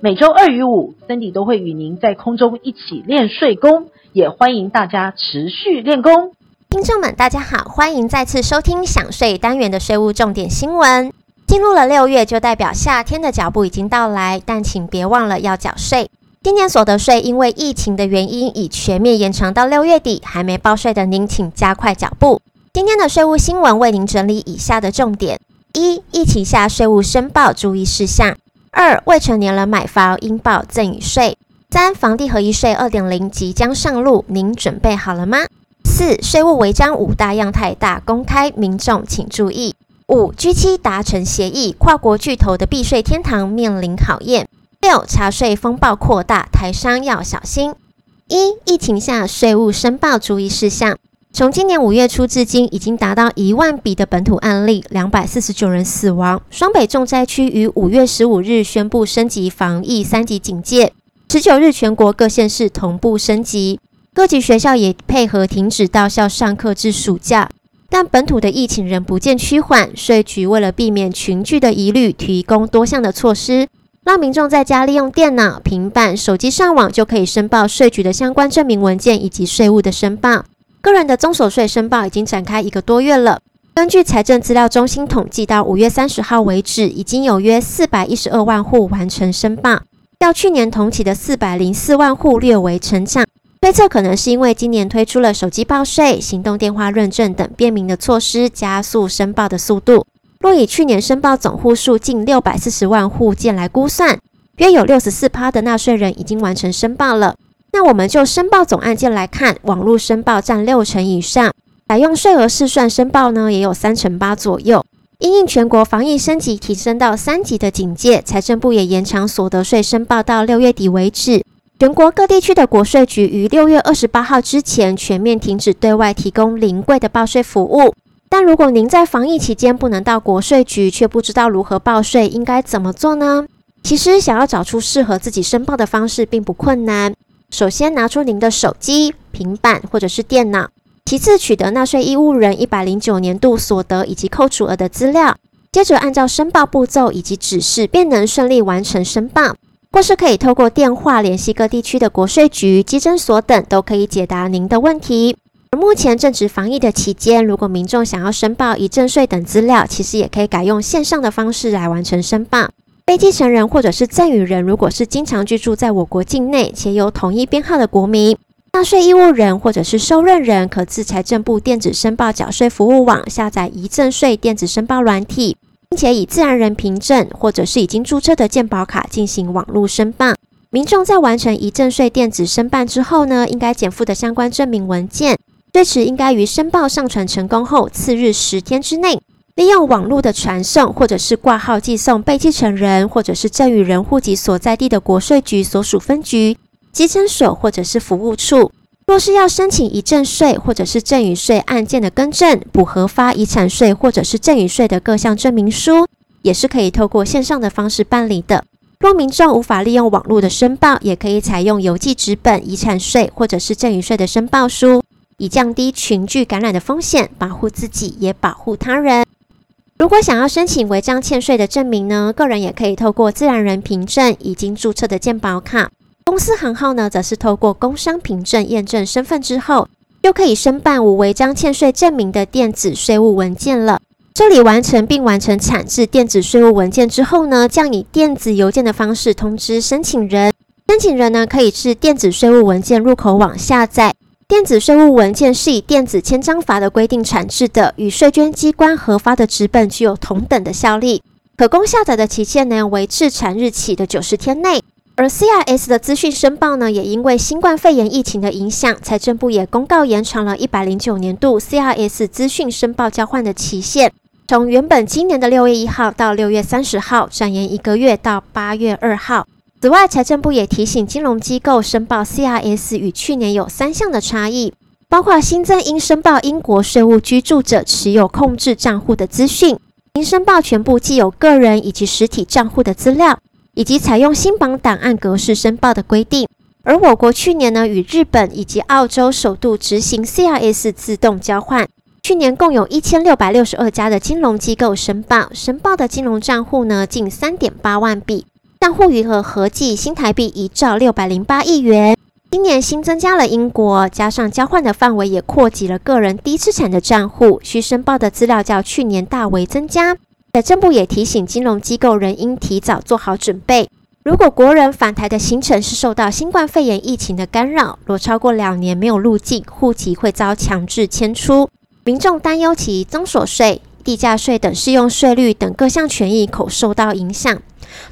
每周二与五，Cindy 都会与您在空中一起练税功，也欢迎大家持续练功。听众们，大家好，欢迎再次收听享税单元的税务重点新闻。进入了六月，就代表夏天的脚步已经到来，但请别忘了要缴税。今年所得税因为疫情的原因，已全面延长到六月底，还没报税的您，请加快脚步。今天的税务新闻为您整理以下的重点。一、疫情下税务申报注意事项；二、未成年人买房应报赠与税；三、房地合一税二点零即将上路，您准备好了吗？四、税务违章五大样态大公开，民众请注意。五、G 七达成协议，跨国巨头的避税天堂面临考验。六、查税风暴扩大，台商要小心。一、疫情下税务申报注意事项。从今年五月初至今，已经达到一万笔的本土案例，两百四十九人死亡。双北重灾区于五月十五日宣布升级防疫三级警戒，十九日全国各县市同步升级，各级学校也配合停止到校上课至暑假。但本土的疫情仍不见趋缓，税局为了避免群聚的疑虑，提供多项的措施，让民众在家利用电脑、平板、手机上网就可以申报税局的相关证明文件以及税务的申报。个人的综所税申报已经展开一个多月了。根据财政资料中心统计，到五月三十号为止，已经有约四百一十二万户完成申报，较去年同期的四百零四万户略为成长。推测可能是因为今年推出了手机报税、行动电话认证等便民的措施，加速申报的速度。若以去年申报总户数近六百四十万户件来估算，约有六十四趴的纳税人已经完成申报了。那我们就申报总案件来看，网络申报占六成以上，采用税额试算申报呢，也有三成八左右。因应全国防疫升级，提升到三级的警戒，财政部也延长所得税申报到六月底为止。全国各地区的国税局于六月二十八号之前全面停止对外提供临柜的报税服务。但如果您在防疫期间不能到国税局，却不知道如何报税，应该怎么做呢？其实想要找出适合自己申报的方式并不困难。首先拿出您的手机、平板或者是电脑，其次取得纳税义务人一百零九年度所得以及扣除额的资料，接着按照申报步骤以及指示，便能顺利完成申报。或是可以透过电话联系各地区的国税局、稽征所等，都可以解答您的问题。而目前正值防疫的期间，如果民众想要申报遗赠税等资料，其实也可以改用线上的方式来完成申报。被继承人或者是赠与人，如果是经常居住在我国境内且有统一编号的国民，纳税义务人或者是受任人，可自财政部电子申报缴税服务网下载遗赠税电子申报软体，并且以自然人凭证或者是已经注册的健保卡进行网络申报。民众在完成遗赠税电子申办之后呢，应该检附的相关证明文件，最迟应该于申报上传成功后次日十天之内。利用网络的传送，或者是挂号寄送被继承人或者是赠与人户籍所在地的国税局所属分局、稽征所或者是服务处。若是要申请遗赠税或者是赠与税案件的更正、补核发遗产税或者是赠与税的各项证明书，也是可以透过线上的方式办理的。若民众无法利用网络的申报，也可以采用邮寄纸本遗产税或者是赠与税的申报书，以降低群聚感染的风险，保护自己也保护他人。如果想要申请违章欠税的证明呢，个人也可以透过自然人凭证、已经注册的健保卡；公司行号呢，则是透过工商凭证验证身份之后，就可以申办无违章欠税证明的电子税务文件了。受理完成并完成产制电子税务文件之后呢，将以电子邮件的方式通知申请人。申请人呢，可以至电子税务文件入口网下载。电子税务文件是以电子签章法的规定产制的，与税捐机关核发的纸本具有同等的效力。可供下载的期限呢，为制产日起的九十天内。而 CRS 的资讯申报呢，也因为新冠肺炎疫情的影响，财政部也公告延长了一百零九年度 CRS 资讯申报交换的期限，从原本今年的六月一号到六月三十号，转延一个月到八月二号。此外，财政部也提醒金融机构申报 CRS 与去年有三项的差异，包括新增应申报英国税务居住者持有控制账户的资讯，应申报全部既有个人以及实体账户的资料，以及采用新版档案格式申报的规定。而我国去年呢，与日本以及澳洲首度执行 CRS 自动交换，去年共有一千六百六十二家的金融机构申报，申报的金融账户呢，近三点八万笔。账户余额合计新台币一兆六百零八亿元。今年新增加了英国，加上交换的范围也扩及了个人低资产的账户，需申报的资料较去年大为增加。财政部也提醒金融机构仍应提早做好准备。如果国人返台的行程是受到新冠肺炎疫情的干扰，若超过两年没有入境，户籍会遭强制迁出。民众担忧其增所税、地价税等适用税率等各项权益恐受到影响。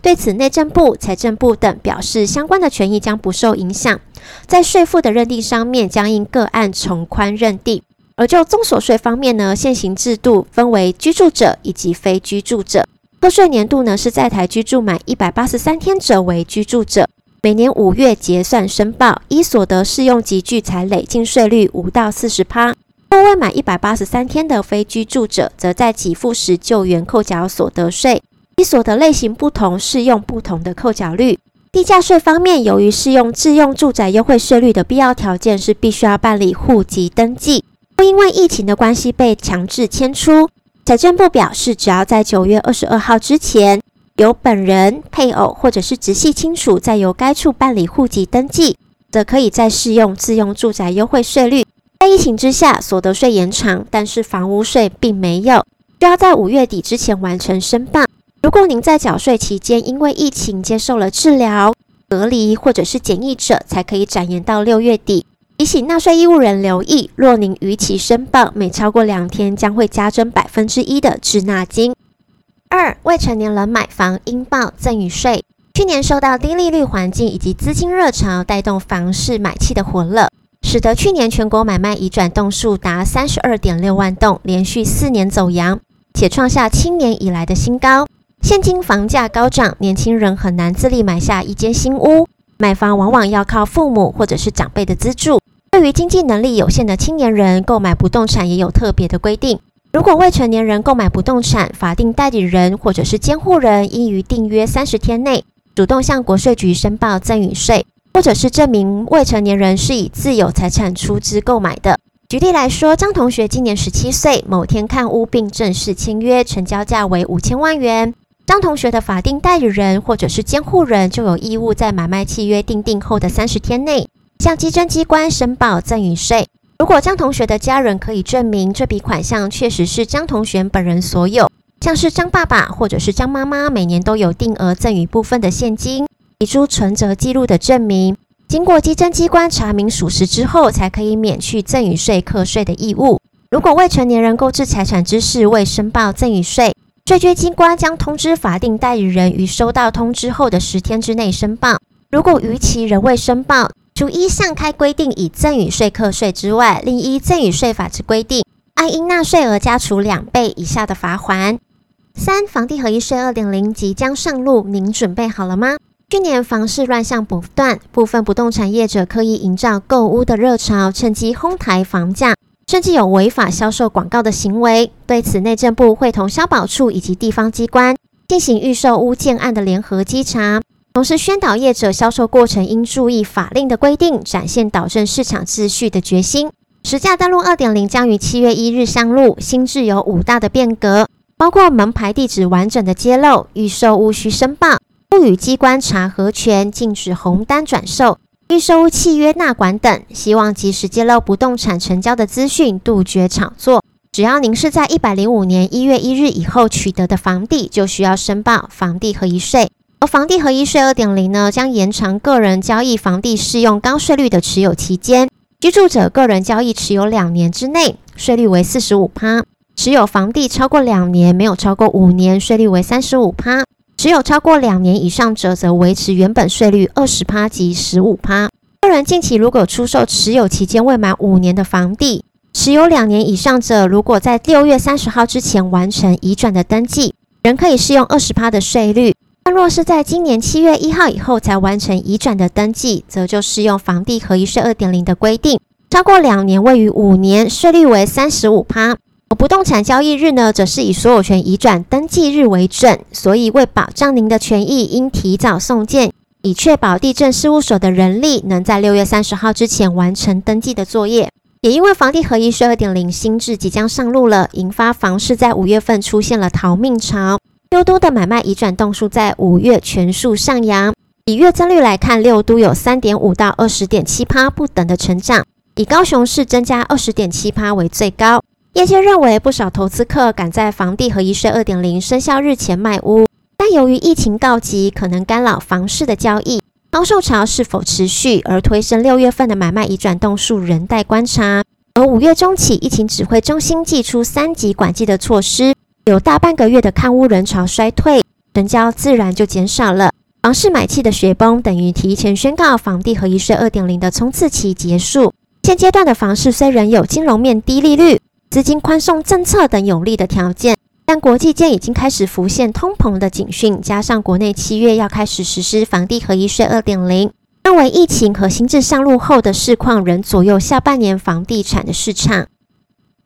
对此，内政部、财政部等表示，相关的权益将不受影响。在税负的认定上面，将因个案从宽认定。而就综所税方面呢，现行制度分为居住者以及非居住者。课税年度呢，是在台居住满一百八十三天者为居住者，每年五月结算申报，依所得适用及聚财累进税率五到四十趴。若未满一百八十三天的非居住者，则在给付时就原扣缴所得税。依所得类型不同，适用不同的扣缴率。地价税方面，由于适用自用住宅优惠税率的必要条件是必须要办理户籍登记，或因为疫情的关系被强制迁出。财政部表示，只要在九月二十二号之前，由本人、配偶或者是直系亲属在由该处办理户籍登记，则可以再适用自用住宅优惠税率。在疫情之下，所得税延长，但是房屋税并没有，需要在五月底之前完成申报。如果您在缴税期间因为疫情接受了治疗、隔离或者是检疫者，才可以展延到六月底。提醒纳税义务人留意，若您逾期申报，每超过两天将会加征百分之一的滞纳金。二、未成年人买房应报赠与税。去年受到低利率环境以及资金热潮带动房市买气的火热，使得去年全国买卖移转栋数达三十二点六万栋，连续四年走扬，且创下七年以来的新高。现今房价高涨，年轻人很难自力买下一间新屋，买房往往要靠父母或者是长辈的资助。对于经济能力有限的青年人，购买不动产也有特别的规定。如果未成年人购买不动产，法定代理人或者是监护人应于订约三十天内，主动向国税局申报赠与税，或者是证明未成年人是以自有财产出资购买的。举例来说，张同学今年十七岁，某天看屋并正式签约，成交价为五千万元。张同学的法定代理人或者是监护人就有义务在买卖契约订定后的三十天内，向稽征机关申报赠与税。如果张同学的家人可以证明这笔款项确实是张同学本人所有，像是张爸爸或者是张妈妈每年都有定额赠与部分的现金，提出存折记录的证明，经过稽征机关查明属实之后，才可以免去赠与税课税的义务。如果未成年人购置财产之事未申报赠与税，税捐机关将通知法定代理人于收到通知后的十天之内申报。如果逾期仍未申报，除依项开规定以赠与税课税之外，另依赠与税法之规定，按应纳税额加处两倍以下的罚锾。三、房地合一税二点零即将上路，您准备好了吗？去年房市乱象不断，部分不动产业者刻意营造购屋的热潮，趁机哄抬房价。甚至有违法销售广告的行为。对此，内政部会同消保处以及地方机关进行预售屋建案的联合稽查，同时宣导业者销售过程应注意法令的规定，展现导正市场秩序的决心。实价登录二点零将于七月一日上路，新制有五大的变革，包括门牌地址完整的揭露、预售屋需申报、不予机关查核权、禁止红单转售。预售契约纳管等，希望及时揭露不动产成交的资讯，杜绝炒作。只要您是在一百零五年一月一日以后取得的房地，就需要申报房地合一税。而房地合一税二点零呢，将延长个人交易房地适用高税率的持有期间。居住者个人交易持有两年之内，税率为四十五趴；持有房地超过两年，没有超过五年，税率为三十五趴。持有超过两年以上者，则维持原本税率二十趴及十五趴。个人近期如果出售持有期间未满五年的房地，持有两年以上者，如果在六月三十号之前完成移转的登记，仍可以适用二十趴的税率。但若是在今年七月一号以后才完成移转的登记，则就适用房地合一税二点零的规定，超过两年未逾五年，税率为三十五趴。而不动产交易日呢，则是以所有权移转登记日为准。所以为保障您的权益，应提早送件，以确保地政事务所的人力能在六月三十号之前完成登记的作业。也因为房地合一税二点零新制即将上路了，引发房市在五月份出现了逃命潮。六都的买卖移转栋数在五月全数上扬，以月增率来看，六都有三点五到二十点七趴不等的成长，以高雄市增加二十点七趴为最高。业界认为，不少投资客赶在房地合一税二点零生效日前卖屋，但由于疫情告急，可能干扰房市的交易，抛售潮是否持续而推升六月份的买卖移转动数仍待观察。而五月中起，疫情指挥中心祭出三级管制的措施。有大半个月的看屋人潮衰退，成交自然就减少了。房市买气的雪崩等于提前宣告房地合一税二点零的冲刺期结束。现阶段的房市虽仍有金融面低利率、资金宽松政策等有利的条件，但国际间已经开始浮现通膨的警讯，加上国内七月要开始实施房地合一税二点零，认为疫情和新制上路后的市况仍左右下半年房地产的市场。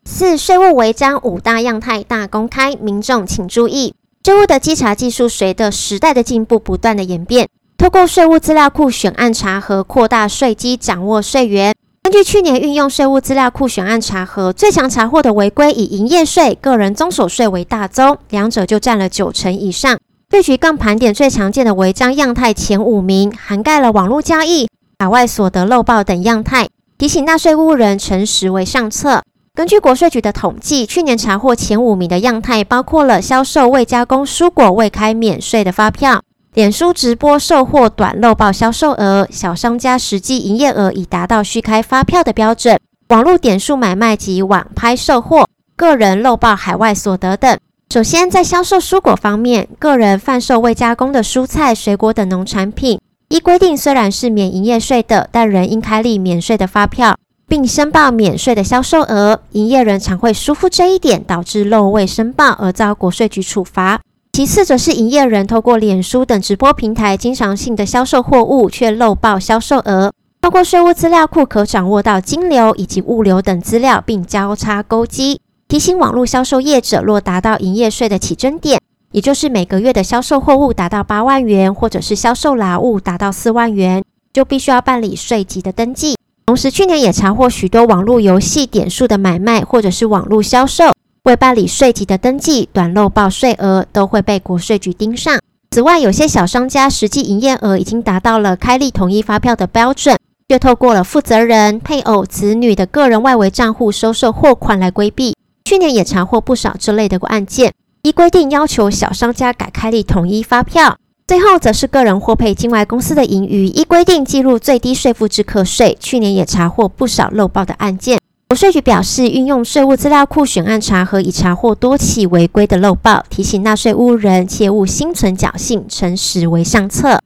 四、税务违章五大样态大公开，民众请注意。税务的稽查技术随着时代的进步不断的演变，透过税务资料库选案查核，扩大税基，掌握税源。根据去年运用税务资料库选案查核，最强查获的违规以营业税、个人综所税为大宗，两者就占了九成以上。税局更盘点最常见的违章样态前五名，涵盖了网络交易、海外所得漏报等样态，提醒纳税义务人诚实为上策。根据国税局的统计，去年查获前五名的样态包括了销售未加工蔬果未开免税的发票、脸书直播售货短漏报销售额、小商家实际营业额已达到虚开发票的标准、网络点数买卖及网拍售货、个人漏报海外所得等。首先，在销售蔬果方面，个人贩售未加工的蔬菜、水果等农产品，依规定虽然是免营业税的，但仍应开立免税的发票。并申报免税的销售额，营业人常会疏忽这一点，导致漏未申报而遭国税局处罚。其次，则是营业人透过脸书等直播平台经常性的销售货物，却漏报销售额。透过税务资料库可掌握到金流以及物流等资料，并交叉勾稽，提醒网络销售业者，若达到营业税的起征点，也就是每个月的销售货物达到八万元，或者是销售劳务达到四万元，就必须要办理税籍的登记。同时，去年也查获许多网络游戏点数的买卖，或者是网络销售，未办理税籍的登记，短漏报税额都会被国税局盯上。此外，有些小商家实际营业额已经达到了开立统一发票的标准，却透过了负责人、配偶、子女的个人外围账户收受货款来规避。去年也查获不少这类的案件，依规定要求小商家改开立统一发票。最后则是个人获配境外公司的盈余，依规定计入最低税负制课税。去年也查获不少漏报的案件。国税局表示，运用税务资料库选案查核，已查获多起违规的漏报，提醒纳税义务人切勿心存侥幸，诚实为上策。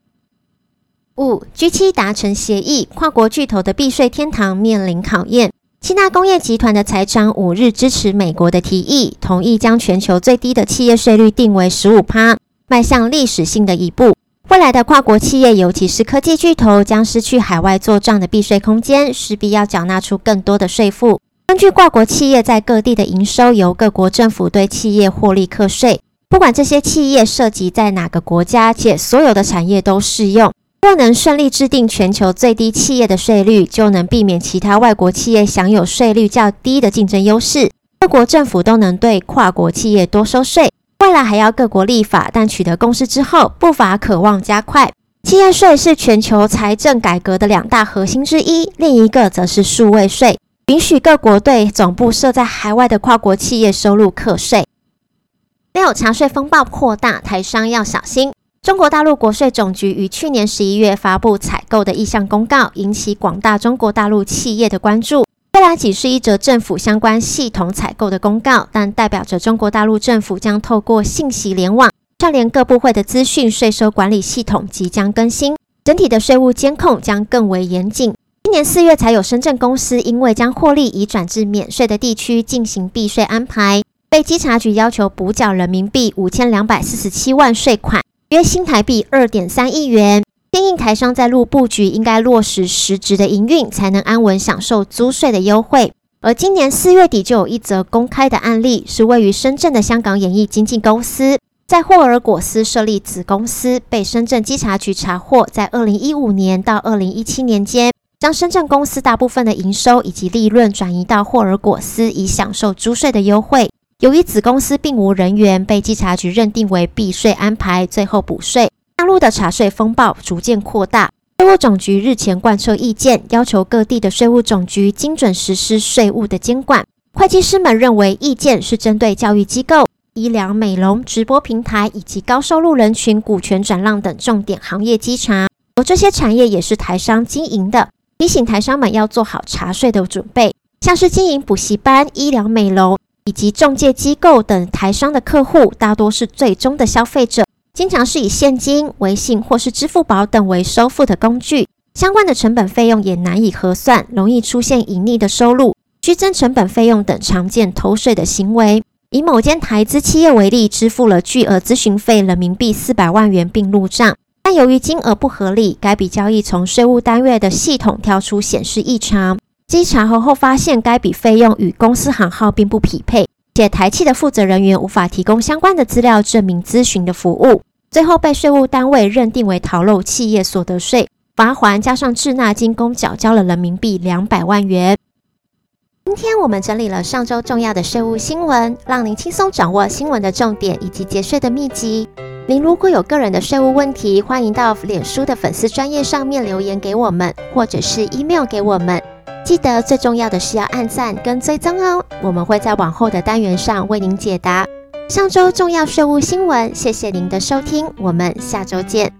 五 G7 达成协议，跨国巨头的避税天堂面临考验。七大工业集团的财长五日支持美国的提议，同意将全球最低的企业税率定为十五趴。迈向历史性的一步，未来的跨国企业，尤其是科技巨头，将失去海外做账的避税空间，势必要缴纳出更多的税负。根据跨国企业在各地的营收，由各国政府对企业获利课税，不管这些企业涉及在哪个国家，且所有的产业都适用。若能顺利制定全球最低企业的税率，就能避免其他外国企业享有税率较低的竞争优势，各国政府都能对跨国企业多收税。未来还要各国立法，但取得共识之后，步伐可望加快。企业税是全球财政改革的两大核心之一，另一个则是数位税，允许各国对总部设在海外的跨国企业收入课税。六，查税风暴扩大，台商要小心。中国大陆国税总局于去年十一月发布采购的意向公告，引起广大中国大陆企业的关注。虽然仅是一则政府相关系统采购的公告，但代表着中国大陆政府将透过信息联网串联各部会的资讯，税收管理系统即将更新，整体的税务监控将更为严谨。今年四月才有深圳公司因为将获利移转至免税的地区进行避税安排，被稽查局要求补缴人民币五千两百四十七万税款，约新台币二点三亿元。建议台商在陆布局应该落实实质的营运，才能安稳享受租税的优惠。而今年四月底就有一则公开的案例，是位于深圳的香港演艺经纪公司，在霍尔果斯设立子公司，被深圳稽查局查获，在二零一五年到二零一七年间，将深圳公司大部分的营收以及利润转移到霍尔果斯，以享受租税的优惠。由于子公司并无人员，被稽查局认定为避税安排，最后补税。的查税风暴逐渐扩大，税务总局日前贯彻意见，要求各地的税务总局精准实施税务的监管。会计师们认为，意见是针对教育机构。医疗美容、直播平台以及高收入人群股权转让等重点行业稽查，而这些产业也是台商经营的，提醒台商们要做好查税的准备。像是经营补习班、医疗美容以及中介机构等台商的客户，大多是最终的消费者，经常是以现金、微信或是支付宝等为收付的工具，相关的成本费用也难以核算，容易出现隐匿的收入、虚增成本费用等常见偷税的行为。以某间台资企业为例，支付了巨额咨询费人民币四百万元并入账，但由于金额不合理，该笔交易从税务单位的系统跳出显示异常。经查核后发现，该笔费用与公司行号并不匹配，且台企的负责人员无法提供相关的资料证明咨询的服务，最后被税务单位认定为逃漏企业所得税，罚锾加上滞纳金共缴交了人民币两百万元。今天我们整理了上周重要的税务新闻，让您轻松掌握新闻的重点以及节税的秘籍。您如果有个人的税务问题，欢迎到脸书的粉丝专业上面留言给我们，或者是 email 给我们。记得最重要的是要按赞跟追踪哦，我们会在往后的单元上为您解答上周重要税务新闻。谢谢您的收听，我们下周见。